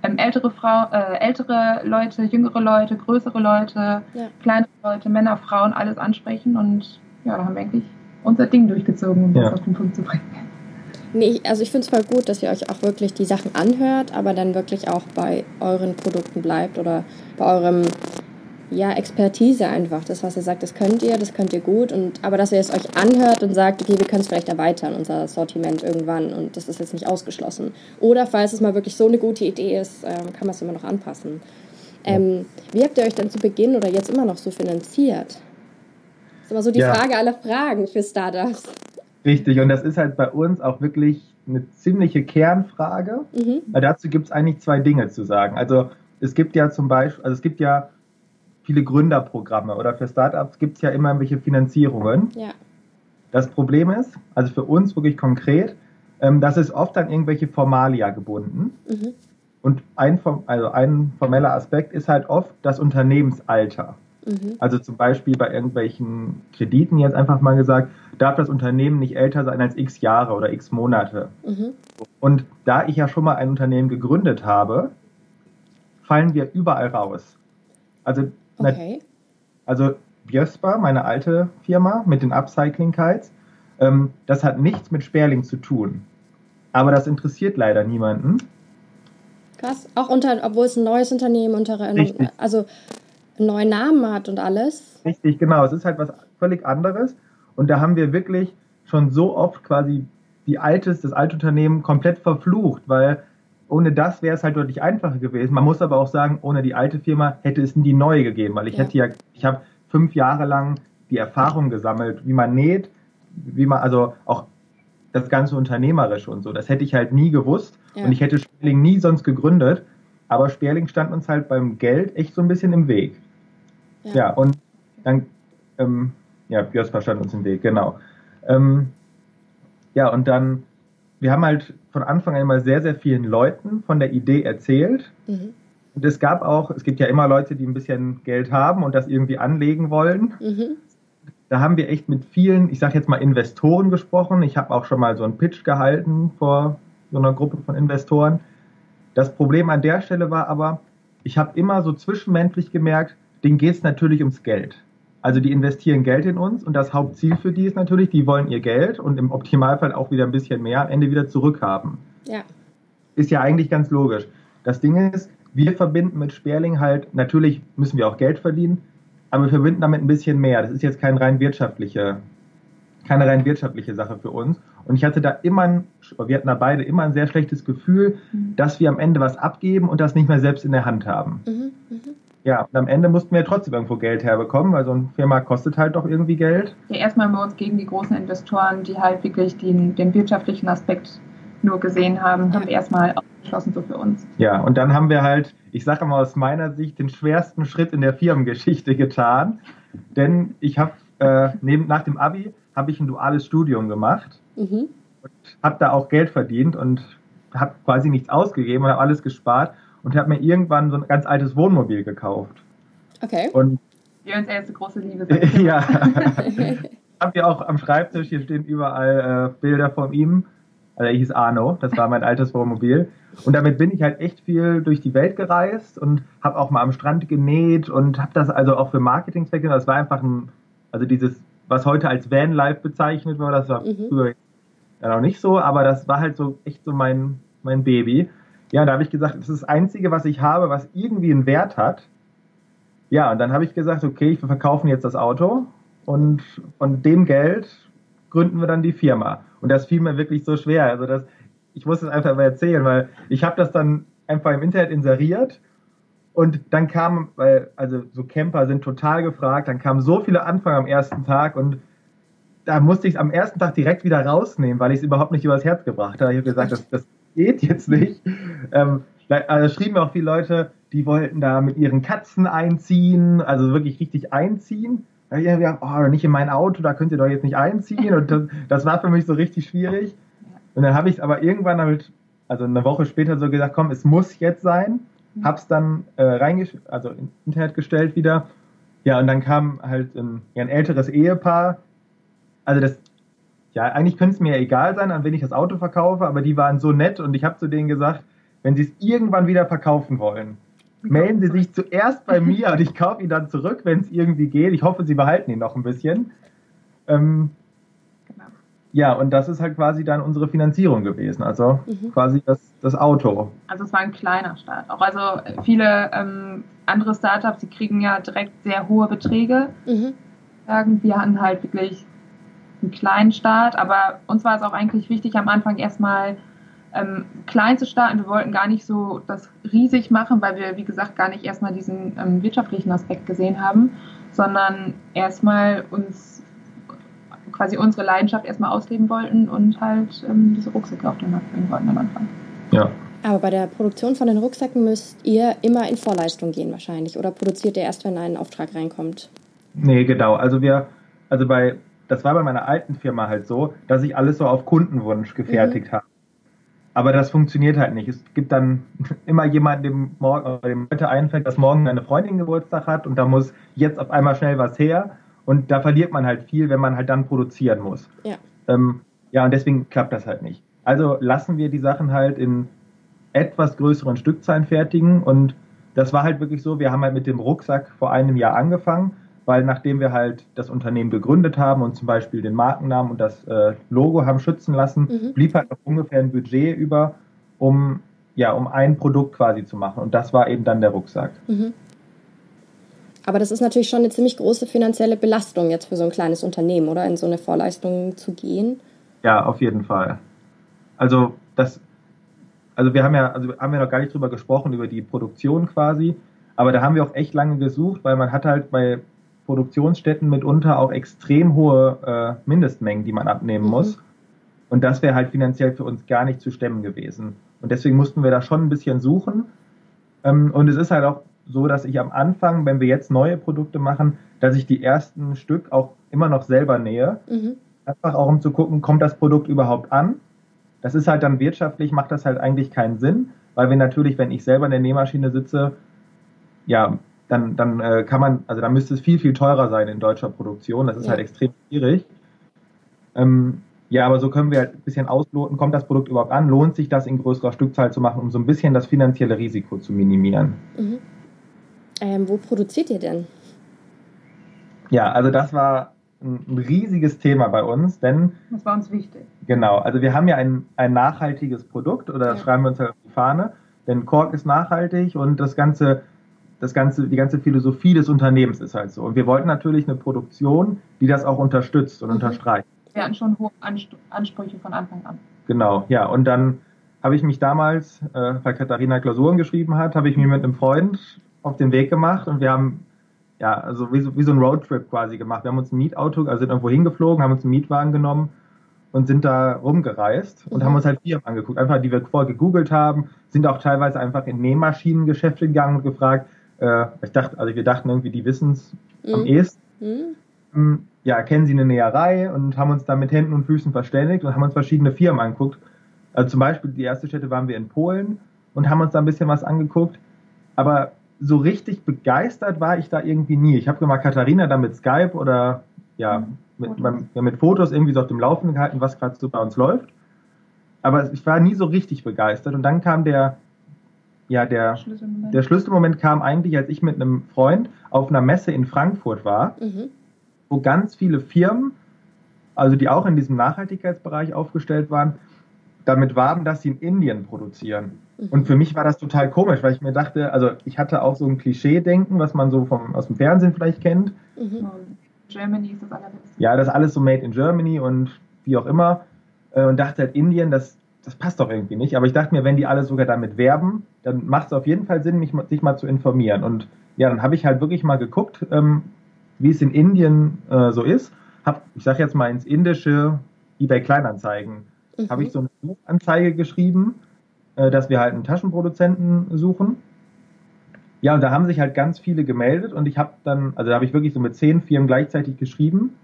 Speaker 3: ähm, ältere Frau, äh, ältere Leute, jüngere Leute, größere Leute, ja. kleinere Leute, Männer, Frauen, alles ansprechen. Und ja, da haben wir eigentlich unser Ding durchgezogen, um ja. das auf den Punkt zu bringen.
Speaker 1: Nee, also ich finde es voll gut, dass ihr euch auch wirklich die Sachen anhört, aber dann wirklich auch bei euren Produkten bleibt oder bei eurem ja, Expertise einfach. Das, was ihr sagt, das könnt ihr, das könnt ihr gut. Und, aber dass ihr es euch anhört und sagt, okay, wir können es vielleicht erweitern, unser Sortiment irgendwann. Und das ist jetzt nicht ausgeschlossen. Oder falls es mal wirklich so eine gute Idee ist, ähm, kann man es immer noch anpassen. Ähm, wie habt ihr euch dann zu Beginn oder jetzt immer noch so finanziert? Das ist immer so die ja. Frage aller Fragen für Startups.
Speaker 2: Richtig, und das ist halt bei uns auch wirklich eine ziemliche Kernfrage. Mhm. Weil dazu gibt es eigentlich zwei Dinge zu sagen. Also es gibt ja zum Beispiel, also es gibt ja viele Gründerprogramme oder für Startups gibt es ja immer irgendwelche Finanzierungen. Ja. Das Problem ist, also für uns wirklich konkret, ähm, das ist oft an irgendwelche Formalia gebunden. Mhm. Und ein, also ein formeller Aspekt ist halt oft das Unternehmensalter. Mhm. Also zum Beispiel bei irgendwelchen Krediten jetzt einfach mal gesagt, darf das Unternehmen nicht älter sein als x Jahre oder x Monate. Mhm. Und da ich ja schon mal ein Unternehmen gegründet habe, fallen wir überall raus. Also, okay. also Bjösper, meine alte Firma mit den Upcycling Kites, ähm, das hat nichts mit Sperling zu tun. Aber das interessiert leider niemanden.
Speaker 1: Krass, auch unter, obwohl es ein neues Unternehmen unter, also einen neuen Namen hat und alles.
Speaker 2: Richtig, genau. Es ist halt was völlig anderes. Und da haben wir wirklich schon so oft quasi die altes, das alte Unternehmen komplett verflucht, weil ohne das wäre es halt deutlich einfacher gewesen. Man muss aber auch sagen, ohne die alte Firma hätte es nie die neue gegeben, weil ich ja. hätte ja, ich habe fünf Jahre lang die Erfahrung gesammelt, wie man näht, wie man, also auch das ganze Unternehmerische und so. Das hätte ich halt nie gewusst ja. und ich hätte Sperling nie sonst gegründet. Aber Sperling stand uns halt beim Geld echt so ein bisschen im Weg. Ja, ja und dann, ähm, ja, Björn stand uns im Weg, genau. Ähm, ja, und dann, wir haben halt von Anfang an immer sehr, sehr vielen Leuten von der Idee erzählt. Mhm. Und es gab auch, es gibt ja immer Leute, die ein bisschen Geld haben und das irgendwie anlegen wollen. Mhm. Da haben wir echt mit vielen, ich sage jetzt mal Investoren gesprochen. Ich habe auch schon mal so einen Pitch gehalten vor so einer Gruppe von Investoren. Das Problem an der Stelle war aber, ich habe immer so zwischenmenschlich gemerkt, denen geht es natürlich ums Geld. Also die investieren Geld in uns und das Hauptziel für die ist natürlich, die wollen ihr Geld und im Optimalfall auch wieder ein bisschen mehr am Ende wieder zurückhaben. Ja. Ist ja eigentlich ganz logisch. Das Ding ist, wir verbinden mit Sperling halt, natürlich müssen wir auch Geld verdienen, aber wir verbinden damit ein bisschen mehr. Das ist jetzt kein rein wirtschaftliche, keine rein wirtschaftliche Sache für uns. Und ich hatte da immer, ein, wir hatten da beide immer ein sehr schlechtes Gefühl, mhm. dass wir am Ende was abgeben und das nicht mehr selbst in der Hand haben. Mhm. Mhm. Ja, und am Ende mussten wir trotzdem irgendwo Geld herbekommen, weil so eine Firma kostet halt doch irgendwie Geld.
Speaker 3: Ja, erstmal haben wir uns gegen die großen Investoren, die halt wirklich den, den wirtschaftlichen Aspekt nur gesehen haben, haben wir erstmal ausgeschlossen so für uns.
Speaker 2: Ja, und dann haben wir halt, ich sage mal aus meiner Sicht, den schwersten Schritt in der Firmengeschichte getan. Denn ich habe äh, nach dem Abi habe ich ein duales Studium gemacht mhm. und habe da auch Geld verdient und habe quasi nichts ausgegeben und habe alles gespart und habe mir irgendwann so ein ganz altes Wohnmobil gekauft.
Speaker 3: Okay. Und Jörns erste große Liebe. *laughs*
Speaker 2: ja. *laughs* Habt ihr auch am Schreibtisch, hier stehen überall äh, Bilder von ihm. Also er hieß Arno, das war mein altes Wohnmobil. Und damit bin ich halt echt viel durch die Welt gereist und habe auch mal am Strand genäht und habe das also auch für Marketing-Zwecke. Das war einfach ein, also dieses, was heute als Vanlife bezeichnet wird, das war mhm. früher ja noch nicht so, aber das war halt so echt so mein, mein Baby. Ja, da habe ich gesagt, das ist das Einzige, was ich habe, was irgendwie einen Wert hat. Ja, und dann habe ich gesagt, okay, wir verkaufen jetzt das Auto und von dem Geld gründen wir dann die Firma. Und das fiel mir wirklich so schwer. Also das, ich muss es einfach mal erzählen, weil ich habe das dann einfach im Internet inseriert und dann kam, weil, also so Camper sind total gefragt, dann kamen so viele Anfragen am ersten Tag und da musste ich es am ersten Tag direkt wieder rausnehmen, weil ich es überhaupt nicht übers Herz gebracht habe. Ich habe gesagt, das, das geht jetzt nicht. Ähm, also schrieben auch viele Leute, die wollten da mit ihren Katzen einziehen, also wirklich richtig einziehen. Habe ich gedacht, oh, nicht in mein Auto, da könnt ihr doch jetzt nicht einziehen. Und das, das war für mich so richtig schwierig. Und dann habe ich es aber irgendwann damit, also eine Woche später so gesagt, komm, es muss jetzt sein. Hab's dann äh, reingestellt, also ins Internet gestellt wieder. Ja, und dann kam halt ein, ja, ein älteres Ehepaar. Also das, ja, eigentlich könnte es mir egal sein, an wen ich das Auto verkaufe, aber die waren so nett und ich habe zu denen gesagt, wenn sie es irgendwann wieder verkaufen wollen, melden Sie sich zuerst bei mir und ich kaufe ihn dann zurück, wenn es irgendwie geht. Ich hoffe, Sie behalten ihn noch ein bisschen. Ähm, genau. Ja, und das ist halt quasi dann unsere Finanzierung gewesen, also mhm. quasi das, das Auto.
Speaker 3: Also es war ein kleiner Start. Auch also viele ähm, andere Startups, die kriegen ja direkt sehr hohe Beträge. Mhm. Sagen, wir hatten halt wirklich einen kleinen Start, aber uns war es auch eigentlich wichtig, am Anfang erstmal ähm, klein zu starten. Wir wollten gar nicht so das riesig machen, weil wir, wie gesagt, gar nicht erstmal diesen ähm, wirtschaftlichen Aspekt gesehen haben, sondern erstmal uns quasi unsere Leidenschaft erstmal ausleben wollten und halt ähm, diese Rucksäcke auf den Markt bringen wollten am Anfang.
Speaker 1: Ja. Aber bei der Produktion von den Rucksäcken müsst ihr immer in Vorleistung gehen wahrscheinlich oder produziert ihr erst, wenn ein Auftrag reinkommt?
Speaker 2: Nee, genau. Also wir, also bei, das war bei meiner alten Firma halt so, dass ich alles so auf Kundenwunsch gefertigt mhm. habe. Aber das funktioniert halt nicht. Es gibt dann *laughs* immer jemanden, dem, morgen, dem heute einfällt, dass morgen eine Freundin Geburtstag hat und da muss jetzt auf einmal schnell was her. Und da verliert man halt viel, wenn man halt dann produzieren muss. Ja. Ähm, ja, und deswegen klappt das halt nicht. Also lassen wir die Sachen halt in etwas größeren Stückzahlen fertigen. Und das war halt wirklich so, wir haben halt mit dem Rucksack vor einem Jahr angefangen weil nachdem wir halt das Unternehmen gegründet haben und zum Beispiel den Markennamen und das äh, Logo haben schützen lassen, mhm. blieb halt noch ungefähr ein Budget über, um ja, um ein Produkt quasi zu machen. Und das war eben dann der Rucksack. Mhm.
Speaker 1: Aber das ist natürlich schon eine ziemlich große finanzielle Belastung jetzt für so ein kleines Unternehmen, oder? In so eine Vorleistung zu gehen.
Speaker 2: Ja, auf jeden Fall. Also das, also wir haben ja, also haben wir noch gar nicht drüber gesprochen, über die Produktion quasi. Aber da haben wir auch echt lange gesucht, weil man hat halt bei Produktionsstätten mitunter auch extrem hohe äh, Mindestmengen, die man abnehmen mhm. muss. Und das wäre halt finanziell für uns gar nicht zu stemmen gewesen. Und deswegen mussten wir da schon ein bisschen suchen. Ähm, und es ist halt auch so, dass ich am Anfang, wenn wir jetzt neue Produkte machen, dass ich die ersten Stück auch immer noch selber nähe. Mhm. Einfach auch um zu gucken, kommt das Produkt überhaupt an? Das ist halt dann wirtschaftlich, macht das halt eigentlich keinen Sinn, weil wir natürlich, wenn ich selber in der Nähmaschine sitze, ja, dann, dann äh, kann man, also dann müsste es viel, viel teurer sein in deutscher Produktion. Das ist ja. halt extrem schwierig. Ähm, ja, aber so können wir halt ein bisschen ausloten, kommt das Produkt überhaupt an, lohnt sich das in größerer Stückzahl zu machen, um so ein bisschen das finanzielle Risiko zu minimieren.
Speaker 1: Mhm. Ähm, wo produziert ihr denn?
Speaker 2: Ja, also das war ein, riesiges Thema bei uns, denn.
Speaker 3: Das war uns wichtig.
Speaker 2: Genau, also wir haben ja ein, ein nachhaltiges Produkt oder das ja. schreiben wir uns halt auf die Fahne, denn Kork ist nachhaltig und das ganze das ganze, die ganze Philosophie des Unternehmens ist halt so. Und wir wollten natürlich eine Produktion, die das auch unterstützt und mhm. unterstreicht.
Speaker 3: Wir hatten schon hohe Ansprüche von Anfang an.
Speaker 2: Genau, ja. Und dann habe ich mich damals, äh, weil Katharina Klausuren geschrieben hat, habe ich mich mit einem Freund auf den Weg gemacht und wir haben ja, also wie so, wie so ein Roadtrip quasi gemacht. Wir haben uns ein Mietauto, also sind irgendwo hingeflogen, haben uns einen Mietwagen genommen und sind da rumgereist und mhm. haben uns halt Firmen angeguckt, einfach die wir vorher gegoogelt haben, sind auch teilweise einfach in Nähmaschinengeschäfte gegangen und gefragt, äh, ich dachte, also wir dachten irgendwie, die wissen es mhm. am ehesten. Mhm. Ähm, ja, kennen sie eine Näherei und haben uns da mit Händen und Füßen verständigt und haben uns verschiedene Firmen angeguckt. Also zum Beispiel die erste Stätte waren wir in Polen und haben uns da ein bisschen was angeguckt. Aber so richtig begeistert war ich da irgendwie nie. Ich habe mal Katharina da mit Skype oder ja, mhm. mit, beim, ja, mit Fotos irgendwie so auf dem Laufenden gehalten, was gerade so bei uns läuft. aber ich war nie so richtig begeistert. Und dann kam der, ja, der Schlüsselmoment. der Schlüsselmoment kam eigentlich, als ich mit einem Freund auf einer Messe in Frankfurt war, mhm. wo ganz viele Firmen, also die auch in diesem Nachhaltigkeitsbereich aufgestellt waren, damit warben, dass sie in Indien produzieren. Mhm. Und für mich war das total komisch, weil ich mir dachte, also ich hatte auch so ein Klischee-Denken, was man so vom, aus dem Fernsehen vielleicht kennt. Mhm. Germany ist das allerbeste. Ja, das ist alles so made in Germany und wie auch immer. Äh, und dachte halt, Indien, das, das passt doch irgendwie nicht. Aber ich dachte mir, wenn die alle sogar damit werben, dann macht es auf jeden Fall Sinn, mich, sich mal zu informieren. Und ja, dann habe ich halt wirklich mal geguckt, ähm, wie es in Indien äh, so ist. Hab, ich sage jetzt mal ins indische eBay Kleinanzeigen, mhm. habe ich so eine Suchanzeige geschrieben, äh, dass wir halt einen Taschenproduzenten suchen. Ja, und da haben sich halt ganz viele gemeldet und ich habe dann, also da habe ich wirklich so mit zehn Firmen gleichzeitig geschrieben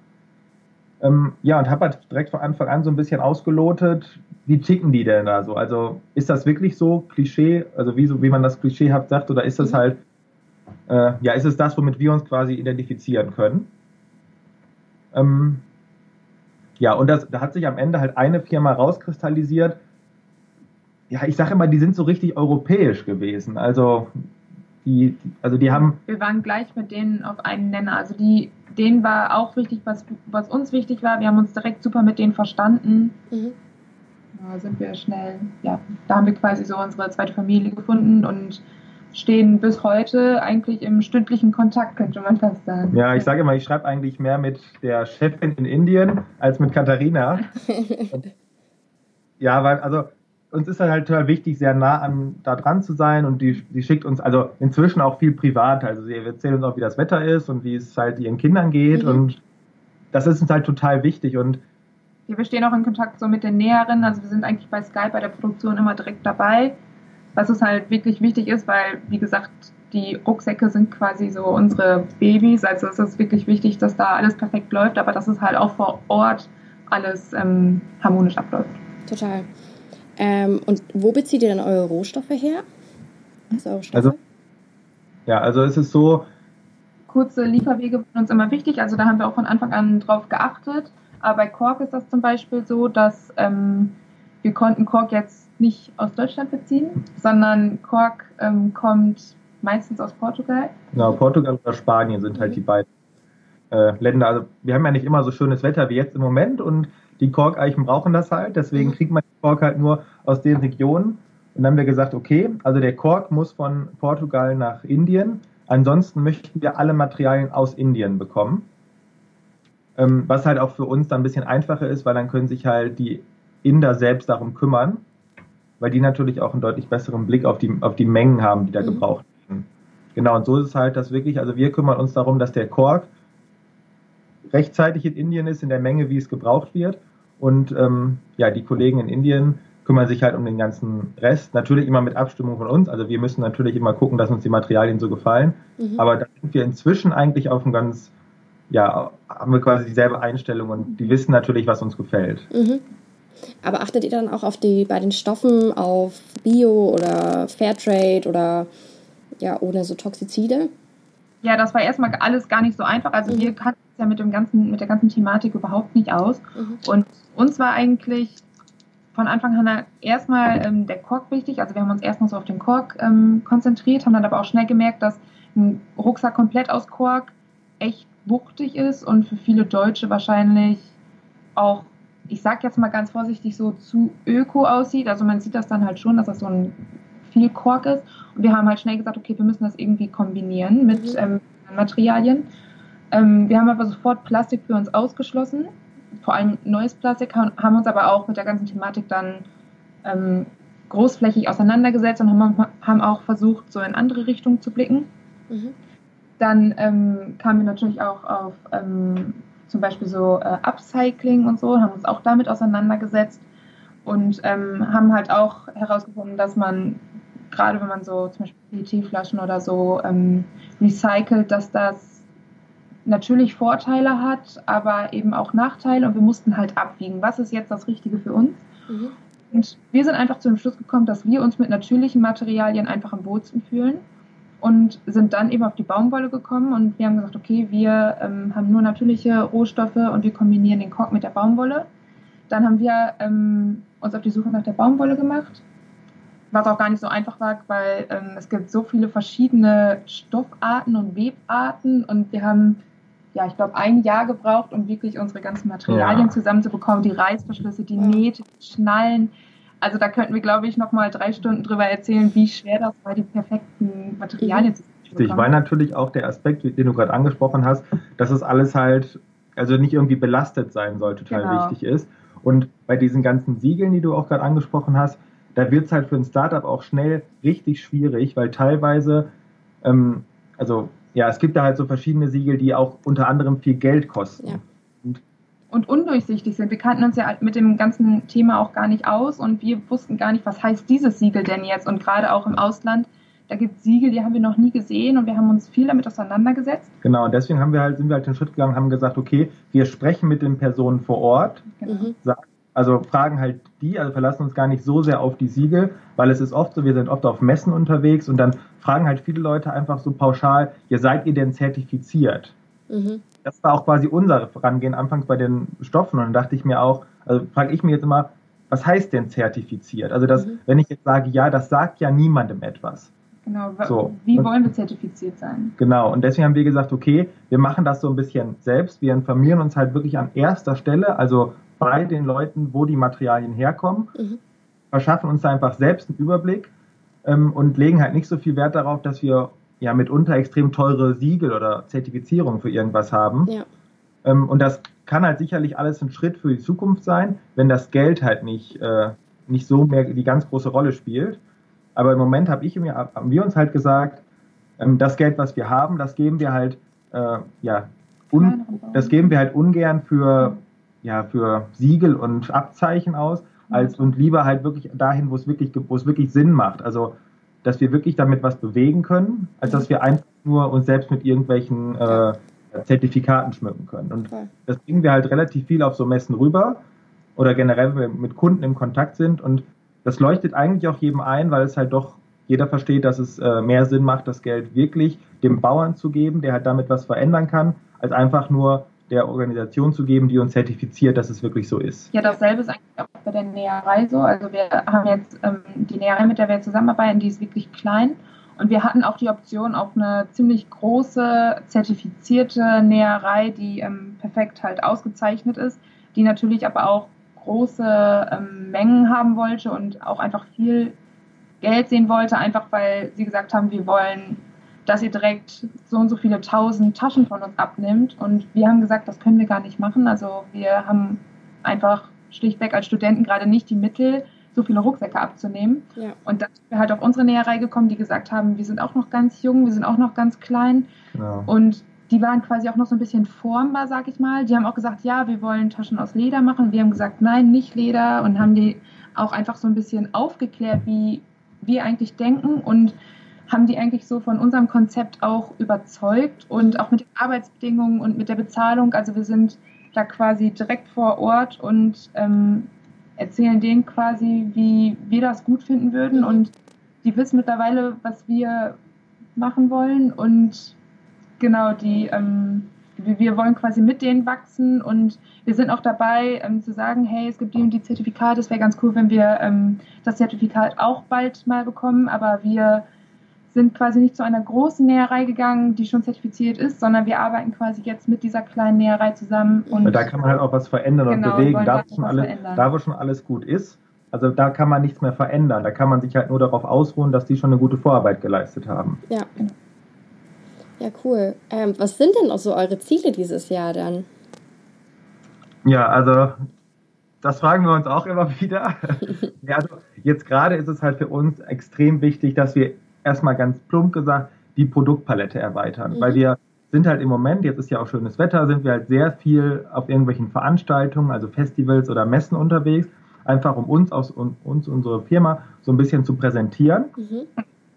Speaker 2: ähm, ja, und habe halt direkt von Anfang an so ein bisschen ausgelotet, wie ticken die denn da so? Also ist das wirklich so Klischee, also wie, so, wie man das klischeehaft sagt, oder ist das mhm. halt, äh, ja, ist es das, womit wir uns quasi identifizieren können? Ähm, ja, und das, da hat sich am Ende halt eine Firma rauskristallisiert. Ja, ich sage immer, die sind so richtig europäisch gewesen. Also die, also die haben.
Speaker 3: Wir waren gleich mit denen auf einen Nenner. Also die denen war auch wichtig, was, was uns wichtig war. Wir haben uns direkt super mit denen verstanden. Mhm. Da sind wir schnell, ja, da haben wir quasi so unsere zweite Familie gefunden und stehen bis heute eigentlich im stündlichen Kontakt, könnte man fast sagen.
Speaker 2: Ja, ich sage immer, ich schreibe eigentlich mehr mit der Chefin in Indien als mit Katharina. *laughs* ja, weil, also uns ist halt total wichtig, sehr nah an da dran zu sein und die, die schickt uns also inzwischen auch viel privat. Also sie erzählt uns auch, wie das Wetter ist und wie es halt ihren Kindern geht mhm. und das ist uns halt total wichtig und
Speaker 3: wir stehen auch in Kontakt so mit den Näheren, also wir sind eigentlich bei Skype bei der Produktion immer direkt dabei, was uns halt wirklich wichtig ist, weil wie gesagt, die Rucksäcke sind quasi so unsere Babys, also es ist wirklich wichtig, dass da alles perfekt läuft, aber dass es halt auch vor Ort alles ähm, harmonisch abläuft.
Speaker 1: Total. Ähm, und wo bezieht ihr dann eure Rohstoffe her?
Speaker 2: Also, eure also ja, also es ist so.
Speaker 3: Kurze Lieferwege sind uns immer wichtig, also da haben wir auch von Anfang an drauf geachtet. Aber bei Kork ist das zum Beispiel so, dass ähm, wir konnten Kork jetzt nicht aus Deutschland beziehen, sondern Kork ähm, kommt meistens aus Portugal.
Speaker 2: Genau, Portugal oder Spanien sind halt die beiden äh, Länder. Also wir haben ja nicht immer so schönes Wetter wie jetzt im Moment und die Korkeichen brauchen das halt, deswegen mhm. kriegt man den Kork halt nur aus den Regionen. Und dann haben wir gesagt, okay, also der Kork muss von Portugal nach Indien. Ansonsten möchten wir alle Materialien aus Indien bekommen. Ähm, was halt auch für uns dann ein bisschen einfacher ist, weil dann können sich halt die Inder selbst darum kümmern, weil die natürlich auch einen deutlich besseren Blick auf die, auf die Mengen haben, die da mhm. gebraucht werden. Genau, und so ist es halt, dass wirklich, also wir kümmern uns darum, dass der Kork rechtzeitig in Indien ist, in der Menge, wie es gebraucht wird. Und ähm, ja, die Kollegen in Indien kümmern sich halt um den ganzen Rest. Natürlich immer mit Abstimmung von uns. Also wir müssen natürlich immer gucken, dass uns die Materialien so gefallen. Mhm. Aber da sind wir inzwischen eigentlich auf einem ganz, ja, haben wir quasi dieselbe Einstellung und die wissen natürlich, was uns gefällt.
Speaker 1: Mhm. Aber achtet ihr dann auch auf die, bei den Stoffen auf Bio oder Fairtrade oder ja, ohne so Toxizide?
Speaker 3: Ja, das war erstmal alles gar nicht so einfach. Also mhm. wir ja mit, dem ganzen, mit der ganzen Thematik überhaupt nicht aus. Mhm. Und uns war eigentlich von Anfang an erstmal ähm, der Kork wichtig. Also wir haben uns erstmal so auf den Kork ähm, konzentriert, haben dann aber auch schnell gemerkt, dass ein Rucksack komplett aus Kork echt wuchtig ist und für viele Deutsche wahrscheinlich auch, ich sag jetzt mal ganz vorsichtig, so zu öko aussieht. Also man sieht das dann halt schon, dass das so ein viel Kork ist. Und wir haben halt schnell gesagt, okay, wir müssen das irgendwie kombinieren mit mhm. ähm, Materialien. Ähm, wir haben aber sofort Plastik für uns ausgeschlossen, vor allem neues Plastik, haben uns aber auch mit der ganzen Thematik dann ähm, großflächig auseinandergesetzt und haben, haben, auch versucht, so in andere Richtungen zu blicken. Mhm. Dann ähm, kamen wir natürlich auch auf ähm, zum Beispiel so äh, Upcycling und so, haben uns auch damit auseinandergesetzt und ähm, haben halt auch herausgefunden, dass man gerade wenn man so zum Beispiel PET-Flaschen oder so ähm, recycelt, dass das natürlich Vorteile hat, aber eben auch Nachteile und wir mussten halt abwiegen, was ist jetzt das Richtige für uns. Mhm. Und wir sind einfach zu dem Schluss gekommen, dass wir uns mit natürlichen Materialien einfach am wohlsten fühlen und sind dann eben auf die Baumwolle gekommen und wir haben gesagt, okay, wir ähm, haben nur natürliche Rohstoffe und wir kombinieren den Kork mit der Baumwolle. Dann haben wir ähm, uns auf die Suche nach der Baumwolle gemacht. Was auch gar nicht so einfach war, weil ähm, es gibt so viele verschiedene Stoffarten und Webarten und wir haben, ja, ich glaube, ein Jahr gebraucht, um wirklich unsere ganzen Materialien ja. zusammenzubekommen. Die Reißverschlüsse, die Nähte, die Schnallen. Also da könnten wir, glaube ich, noch mal drei Stunden drüber erzählen, wie schwer das war, die perfekten Materialien
Speaker 2: zu Richtig, weil natürlich auch der Aspekt, den du gerade angesprochen hast, dass es alles halt, also nicht irgendwie belastet sein soll, total genau. wichtig ist. Und bei diesen ganzen Siegeln, die du auch gerade angesprochen hast, da wird es halt für ein Startup auch schnell richtig schwierig, weil teilweise, ähm, also ja, es gibt da halt so verschiedene Siegel, die auch unter anderem viel Geld kosten. Ja.
Speaker 3: Und, und undurchsichtig sind. Wir kannten uns ja mit dem ganzen Thema auch gar nicht aus und wir wussten gar nicht, was heißt dieses Siegel denn jetzt. Und gerade auch im Ausland da gibt es Siegel, die haben wir noch nie gesehen und wir haben uns viel damit auseinandergesetzt.
Speaker 2: Genau, und deswegen haben wir halt, sind wir halt den Schritt gegangen und haben gesagt, okay, wir sprechen mit den Personen vor Ort, genau. Also fragen halt die, also verlassen uns gar nicht so sehr auf die Siegel, weil es ist oft so, wir sind oft auf Messen unterwegs und dann fragen halt viele Leute einfach so pauschal, ihr seid ihr denn zertifiziert? Mhm. Das war auch quasi unser Vorangehen anfangs bei den Stoffen und dann dachte ich mir auch, also frage ich mir jetzt immer, was heißt denn zertifiziert? Also das, mhm. wenn ich jetzt sage, ja, das sagt ja niemandem etwas.
Speaker 3: Genau, so. wie wollen wir zertifiziert sein?
Speaker 2: Genau, und deswegen haben wir gesagt, okay, wir machen das so ein bisschen selbst. Wir informieren uns halt wirklich an erster Stelle, also bei den Leuten, wo die Materialien herkommen, mhm. verschaffen uns da einfach selbst einen Überblick ähm, und legen halt nicht so viel Wert darauf, dass wir ja mitunter extrem teure Siegel oder Zertifizierungen für irgendwas haben. Ja. Ähm, und das kann halt sicherlich alles ein Schritt für die Zukunft sein, wenn das Geld halt nicht, äh, nicht so mehr die ganz große Rolle spielt. Aber im Moment hab ich, haben wir uns halt gesagt, ähm, das Geld, was wir haben, das geben wir halt, äh, ja, un, das geben wir halt ungern für, ja, für Siegel und Abzeichen aus, als und lieber halt wirklich dahin, wo es wirklich, wo es wirklich Sinn macht. Also, dass wir wirklich damit was bewegen können, als dass wir einfach nur uns selbst mit irgendwelchen äh, Zertifikaten schmücken können. Und das bringen wir halt relativ viel auf so Messen rüber oder generell, wenn wir mit Kunden im Kontakt sind. Und das leuchtet eigentlich auch jedem ein, weil es halt doch jeder versteht, dass es äh, mehr Sinn macht, das Geld wirklich dem Bauern zu geben, der halt damit was verändern kann, als einfach nur der Organisation zu geben, die uns zertifiziert, dass es wirklich so ist.
Speaker 3: Ja, dasselbe ist eigentlich auch bei der Näherei so. Also wir haben jetzt ähm, die Näherei, mit der wir zusammenarbeiten, die ist wirklich klein. Und wir hatten auch die Option auf eine ziemlich große, zertifizierte Näherei, die ähm, perfekt halt ausgezeichnet ist, die natürlich aber auch große ähm, Mengen haben wollte und auch einfach viel Geld sehen wollte, einfach weil sie gesagt haben, wir wollen, dass ihr direkt so und so viele tausend Taschen von uns abnimmt. Und wir haben gesagt, das können wir gar nicht machen. Also wir haben einfach schlichtweg als Studenten gerade nicht die Mittel, so viele Rucksäcke abzunehmen. Ja. Und dann sind wir halt auf unsere Näherei gekommen, die gesagt haben, wir sind auch noch ganz jung, wir sind auch noch ganz klein. Genau. Und die waren quasi auch noch so ein bisschen formbar, sag ich mal. Die haben auch gesagt, ja, wir wollen Taschen aus Leder machen. Wir haben gesagt, nein, nicht Leder und haben die auch einfach so ein bisschen aufgeklärt, wie wir eigentlich denken und haben die eigentlich so von unserem Konzept auch überzeugt und auch mit den Arbeitsbedingungen und mit der Bezahlung. Also wir sind da quasi direkt vor Ort und ähm, erzählen denen quasi, wie wir das gut finden würden und die wissen mittlerweile, was wir machen wollen und Genau, die, ähm, wir wollen quasi mit denen wachsen und wir sind auch dabei ähm, zu sagen, hey, es gibt die und die Zertifikate, es wäre ganz cool, wenn wir ähm, das Zertifikat auch bald mal bekommen, aber wir sind quasi nicht zu einer großen Näherei gegangen, die schon zertifiziert ist, sondern wir arbeiten quasi jetzt mit dieser kleinen Näherei zusammen.
Speaker 2: Und da kann man halt auch was verändern genau, und bewegen, da wo, schon alles, da wo schon alles gut ist. Also da kann man nichts mehr verändern. Da kann man sich halt nur darauf ausruhen, dass die schon eine gute Vorarbeit geleistet haben.
Speaker 1: Ja. Ja, cool. Ähm, was sind denn auch so eure Ziele dieses Jahr dann?
Speaker 2: Ja, also das fragen wir uns auch immer *laughs* wieder. ja, also jetzt gerade ist es halt für uns extrem wichtig, dass wir erstmal ganz plump gesagt die Produktpalette erweitern, mhm. weil wir sind halt im Moment, jetzt ist ja auch schönes Wetter, sind wir halt sehr viel auf irgendwelchen Veranstaltungen, also Festivals oder Messen unterwegs, einfach um uns, aus, um, uns unsere Firma so ein bisschen zu präsentieren. Mhm.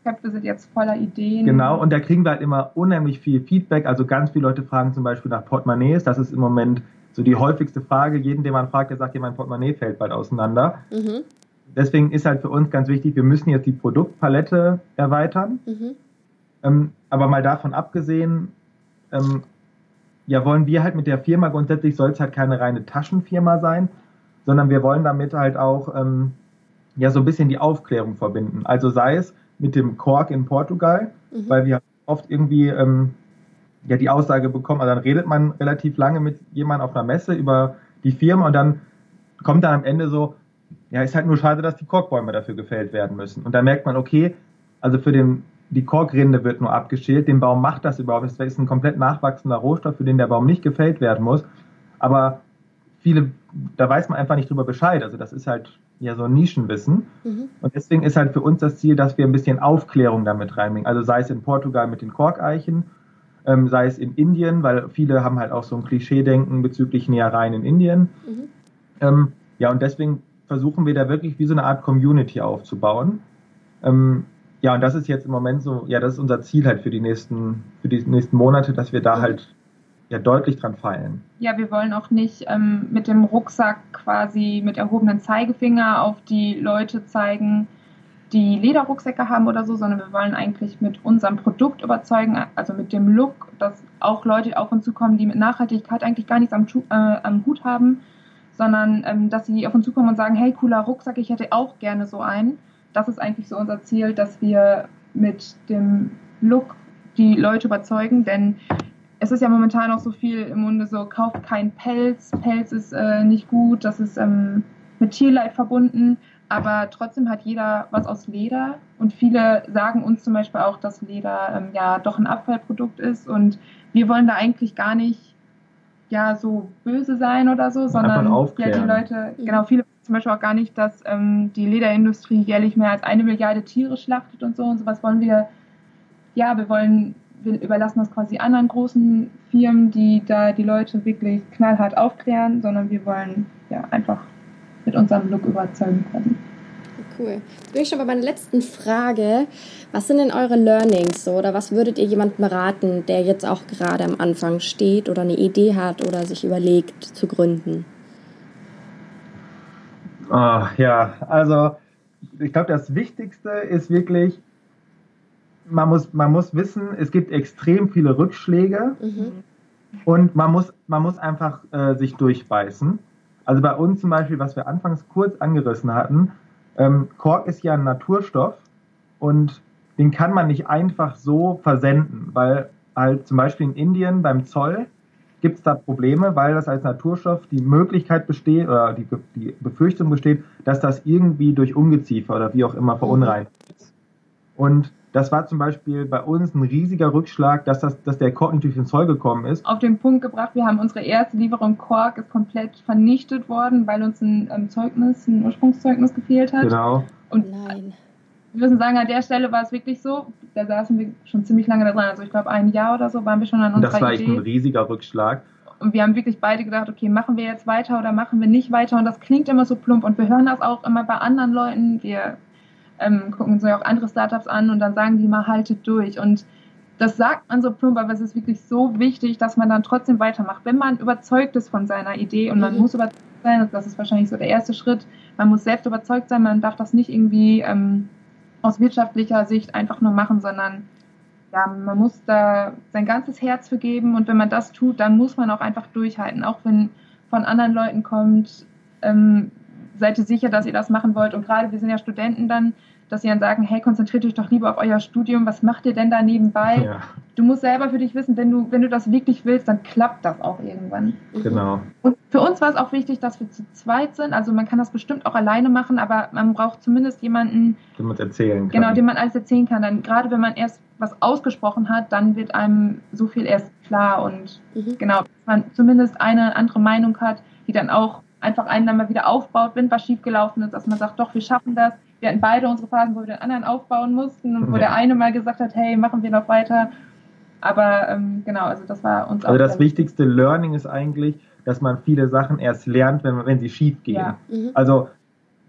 Speaker 3: Köpfe sind jetzt voller Ideen.
Speaker 2: Genau, und da kriegen wir halt immer unheimlich viel Feedback. Also ganz viele Leute fragen zum Beispiel nach Portemonnaies. Das ist im Moment so die häufigste Frage. Jeden, den man fragt, der sagt, ja, mein Portemonnaie fällt bald auseinander. Mhm. Deswegen ist halt für uns ganz wichtig, wir müssen jetzt die Produktpalette erweitern. Mhm. Ähm, aber mal davon abgesehen, ähm, ja, wollen wir halt mit der Firma grundsätzlich soll es halt keine reine Taschenfirma sein, sondern wir wollen damit halt auch ähm, ja so ein bisschen die Aufklärung verbinden. Also sei es mit dem Kork in Portugal, mhm. weil wir oft irgendwie ähm, ja die Aussage bekommen, also dann redet man relativ lange mit jemandem auf einer Messe über die Firma und dann kommt dann am Ende so, ja, ist halt nur schade, dass die Korkbäume dafür gefällt werden müssen. Und da merkt man, okay, also für den, die Korkrinde wird nur abgeschält, dem Baum macht das überhaupt. Das ist ein komplett nachwachsender Rohstoff, für den der Baum nicht gefällt werden muss. Aber viele, da weiß man einfach nicht drüber Bescheid. Also das ist halt ja so ein Nischenwissen. Mhm. Und deswegen ist halt für uns das Ziel, dass wir ein bisschen Aufklärung damit reinbringen. Also sei es in Portugal mit den Korkeichen, ähm, sei es in Indien, weil viele haben halt auch so ein Klischee-Denken bezüglich Nähereien in Indien. Mhm. Ähm, ja, und deswegen versuchen wir da wirklich wie so eine Art Community aufzubauen. Ähm, ja, und das ist jetzt im Moment so, ja, das ist unser Ziel halt für die nächsten, für die nächsten Monate, dass wir da mhm. halt ja deutlich dran feilen.
Speaker 3: Ja, wir wollen auch nicht ähm, mit dem Rucksack quasi mit erhobenem Zeigefinger auf die Leute zeigen, die Lederrucksäcke haben oder so, sondern wir wollen eigentlich mit unserem Produkt überzeugen, also mit dem Look, dass auch Leute auf uns zukommen, die mit Nachhaltigkeit eigentlich gar nichts am, äh, am Hut haben, sondern ähm, dass sie auf uns zukommen und sagen, hey, cooler Rucksack, ich hätte auch gerne so einen. Das ist eigentlich so unser Ziel, dass wir mit dem Look die Leute überzeugen, denn es ist ja momentan auch so viel im Munde so, kauft kein Pelz, Pelz ist äh, nicht gut, das ist ähm, mit Tierleid verbunden, aber trotzdem hat jeder was aus Leder und viele sagen uns zum Beispiel auch, dass Leder ähm, ja doch ein Abfallprodukt ist und wir wollen da eigentlich gar nicht ja so böse sein oder so, sondern ja die Leute, genau, viele zum Beispiel auch gar nicht, dass ähm, die Lederindustrie jährlich mehr als eine Milliarde Tiere schlachtet und so und sowas wollen wir, ja, wir wollen, wir überlassen das quasi anderen großen Firmen, die da die Leute wirklich knallhart aufklären, sondern wir wollen ja einfach mit unserem Look überzeugen können
Speaker 1: cool. Bin ich schon bei meiner letzten Frage. Was sind denn eure Learnings so, oder was würdet ihr jemandem raten, der jetzt auch gerade am Anfang steht oder eine Idee hat oder sich überlegt zu gründen?
Speaker 2: Oh, ja, also ich glaube, das Wichtigste ist wirklich, man muss, man muss wissen, es gibt extrem viele Rückschläge mhm. und man muss, man muss einfach äh, sich durchbeißen. Also bei uns zum Beispiel, was wir anfangs kurz angerissen hatten, ähm, Kork ist ja ein Naturstoff und den kann man nicht einfach so versenden, weil halt zum Beispiel in Indien beim Zoll gibt es da Probleme, weil das als Naturstoff die Möglichkeit besteht oder die, die Befürchtung besteht, dass das irgendwie durch Ungeziefer oder wie auch immer verunreinigt ist. Und das war zum Beispiel bei uns ein riesiger Rückschlag, dass, das, dass der Kork nicht durch den Zoll gekommen ist.
Speaker 3: Auf den Punkt gebracht, wir haben unsere erste Lieferung Kork ist komplett vernichtet worden, weil uns ein ähm, Zeugnis, ein Ursprungszeugnis gefehlt hat.
Speaker 2: Genau.
Speaker 3: Und Nein. Wir müssen sagen, an der Stelle war es wirklich so, da saßen wir schon ziemlich lange da dran, also ich glaube ein Jahr oder so waren wir schon an unserer
Speaker 2: Das war echt ein riesiger Rückschlag.
Speaker 3: Und wir haben wirklich beide gedacht, okay, machen wir jetzt weiter oder machen wir nicht weiter? Und das klingt immer so plump und wir hören das auch immer bei anderen Leuten. Wir ähm, gucken uns ja auch andere Startups an und dann sagen die mal, haltet durch. Und das sagt man so plump, aber es ist wirklich so wichtig, dass man dann trotzdem weitermacht. Wenn man überzeugt ist von seiner Idee und man mhm. muss überzeugt sein, das ist wahrscheinlich so der erste Schritt, man muss selbst überzeugt sein, man darf das nicht irgendwie ähm, aus wirtschaftlicher Sicht einfach nur machen, sondern ja, man muss da sein ganzes Herz für geben und wenn man das tut, dann muss man auch einfach durchhalten, auch wenn von anderen Leuten kommt, ähm, seid ihr sicher, dass ihr das machen wollt und gerade wir sind ja Studenten dann, dass sie dann sagen, hey, konzentriert euch doch lieber auf euer Studium, was macht ihr denn da nebenbei? Ja. Du musst selber für dich wissen, wenn du, wenn du das wirklich willst, dann klappt das auch irgendwann.
Speaker 2: Genau.
Speaker 3: Und für uns war es auch wichtig, dass wir zu zweit sind. Also man kann das bestimmt auch alleine machen, aber man braucht zumindest jemanden,
Speaker 2: dem man erzählen kann.
Speaker 3: Genau, dem man alles erzählen kann. Dann gerade wenn man erst was ausgesprochen hat, dann wird einem so viel erst klar und mhm. genau, dass man zumindest eine andere Meinung hat, die dann auch einfach einen dann mal wieder aufbaut, wenn was schiefgelaufen ist, dass man sagt, doch, wir schaffen das. Wir hatten beide unsere Phasen, wo wir den anderen aufbauen mussten und wo ja. der eine mal gesagt hat, hey, machen wir noch weiter. Aber ähm, genau, also das war uns
Speaker 2: also auch. Also das wichtigste Learning ist eigentlich, dass man viele Sachen erst lernt, wenn, wenn sie schief gehen. Ja. Mhm. Also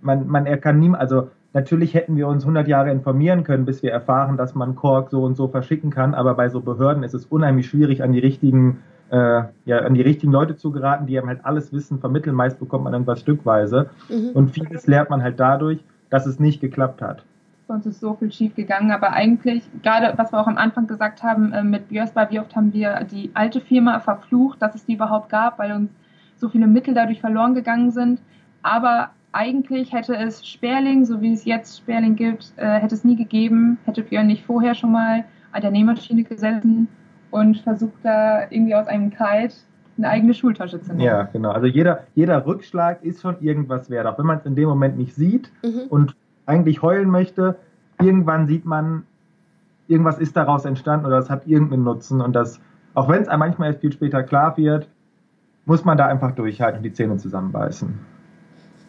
Speaker 2: man, man er kann nie, also natürlich hätten wir uns 100 Jahre informieren können, bis wir erfahren, dass man Kork so und so verschicken kann, aber bei so Behörden ist es unheimlich schwierig, an die richtigen äh, ja, an die richtigen Leute zu geraten, die einem halt alles Wissen vermitteln. Meist bekommt man irgendwas stückweise. Mhm. Und vieles lernt man halt dadurch, dass es nicht geklappt hat.
Speaker 3: Sonst ist so viel schief gegangen, aber eigentlich, gerade was wir auch am Anfang gesagt haben, äh, mit Björsbar, wie oft haben wir die alte Firma verflucht, dass es die überhaupt gab, weil uns so viele Mittel dadurch verloren gegangen sind. Aber eigentlich hätte es Sperling, so wie es jetzt Sperling gibt, äh, hätte es nie gegeben, hätte Björn nicht vorher schon mal an der Nähmaschine gesessen und versucht da irgendwie aus einem Kite eine eigene Schultasche zu nehmen.
Speaker 2: Ja, genau. Also jeder, jeder Rückschlag ist schon irgendwas wert, auch wenn man es in dem Moment nicht sieht mhm. und eigentlich heulen möchte. Irgendwann sieht man, irgendwas ist daraus entstanden oder es hat irgendeinen Nutzen und das, auch wenn es einem manchmal erst viel später klar wird, muss man da einfach durchhalten und die Zähne zusammenbeißen.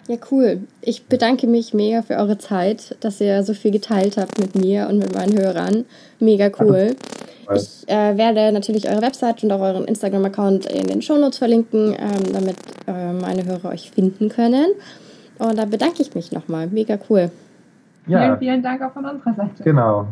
Speaker 1: Ja, cool. Ich bedanke mich mega für eure Zeit, dass ihr so viel geteilt habt mit mir und mit meinen Hörern. Mega cool. Ich äh, werde natürlich eure Website und auch euren Instagram-Account in den Shownotes verlinken, ähm, damit äh, meine Hörer euch finden können. Und da bedanke ich mich nochmal. Mega cool.
Speaker 3: Ja. Vielen, vielen Dank auch von unserer Seite.
Speaker 2: Genau.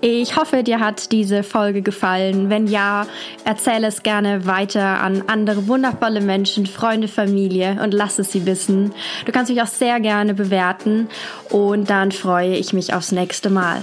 Speaker 1: Ich hoffe, dir hat diese Folge gefallen. Wenn ja, erzähle es gerne weiter an andere wundervolle Menschen, Freunde, Familie und lass es sie wissen. Du kannst mich auch sehr gerne bewerten und dann freue ich mich aufs nächste Mal.